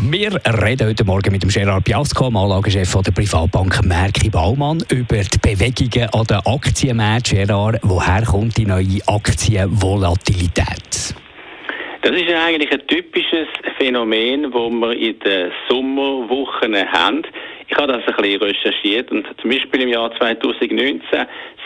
wir reden heute Morgen mit dem Gerard Piasco, Anlagechef der Privatbank Merki Baumann, über die Bewegungen an den Aktienmärkten. Gerard, woher kommt die neue Aktienvolatilität? Das ist eigentlich ein typisches Phänomen, das wir in den Sommerwochen haben. Ich habe das ein bisschen recherchiert und zum Beispiel im Jahr 2019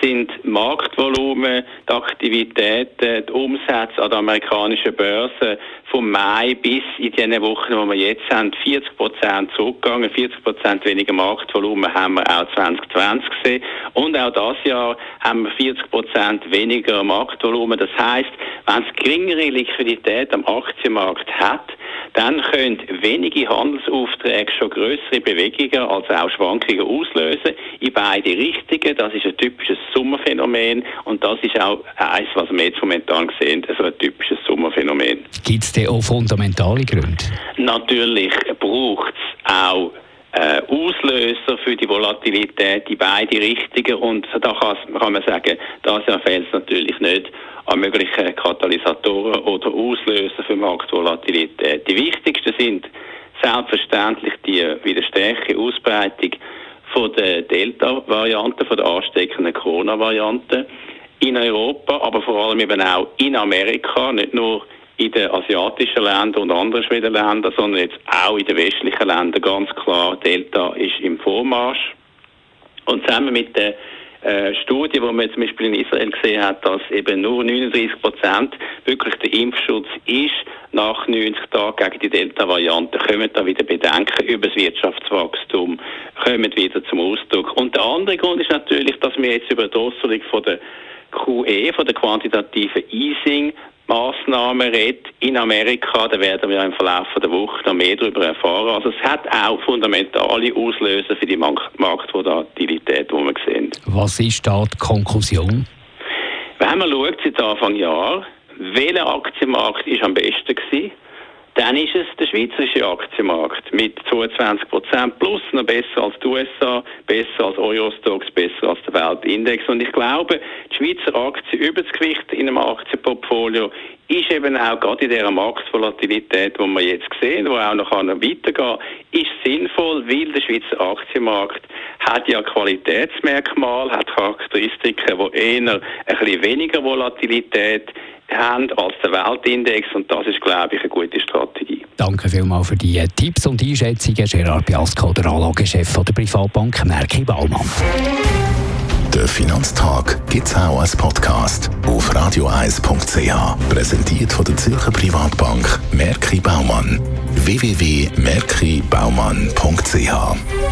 sind Marktvolumen, die Aktivitäten, die Umsätze an der amerikanischen Börse vom Mai bis in die Wochen, die wir jetzt haben, 40 Prozent zurückgegangen. 40 Prozent weniger Marktvolumen haben wir auch 2020 gesehen. Und auch das Jahr haben wir 40 Prozent weniger Marktvolumen. Das heißt, wenn es geringere Liquidität am Aktienmarkt hat, dann können wenige Handelsaufträge schon größere Bewegungen, also auch Schwankungen auslösen in beide Richtungen. Das ist ein typisches Sommerphänomen und das ist auch eins, was wir jetzt momentan sehen, so ein typisches Sommerphänomen. Gibt es denn auch fundamentale Gründe? Natürlich braucht es auch äh, Auslöser für die Volatilität in beide Richtungen und da kann man sagen, das fehlt es natürlich nicht an möglichen Katalysatoren oder Auslöser für Marktvolatilität. Die wichtigsten sind selbstverständlich die wieder stärkere Ausbreitung von der Delta-Variante, von der ansteckenden Corona-Variante in Europa, aber vor allem eben auch in Amerika, nicht nur in den asiatischen Ländern und anderen Schwedenländern, sondern jetzt auch in den westlichen Ländern ganz klar, Delta ist im Vormarsch. Und zusammen mit der äh, Studie, die man zum Beispiel in Israel gesehen hat, dass eben nur 39 Prozent wirklich der Impfschutz ist nach 90 Tagen gegen die Delta-Variante, kommen da wieder Bedenken über das Wirtschaftswachstum, kommen wieder zum Ausdruck. Und der andere Grund ist natürlich, dass wir jetzt über die Drosselung von der QE, von der quantitativen Easing, Massnahmen redet in Amerika, da werden wir im Verlauf der Woche noch mehr darüber erfahren. Also es hat auch fundamentale Auslöser für die Marktvolatilität, die wir sehen. Was ist da die Konklusion? Wenn man schaut, seit Anfang Jahr, welcher Aktienmarkt ist am besten gewesen, dann ist es der schweizerische Aktienmarkt mit 22 Prozent plus, noch besser als die USA, besser als Eurostox, besser als der Weltindex. Und ich glaube, die Schweizer Aktie über das Gewicht in einem Aktienportfolio ist eben auch gerade in dieser Marktvolatilität, die wir jetzt sehen, wo auch noch weitergehen kann, ist sinnvoll, weil der Schweizer Aktienmarkt hat ja Qualitätsmerkmale, hat Charakteristiken, die eher ein bisschen weniger Volatilität haben als der Weltindex und das ist, glaube ich, eine gute Strategie. Danke vielmals für die Tipps und Einschätzungen. Gerard Biasco, der Anlagechef der Privatbank Merki Baumann. Der Finanztag gibt es auch als Podcast auf radioeis.ch. Präsentiert von der Zürcher Privatbank Merki Baumann. www.merkibaumann.ch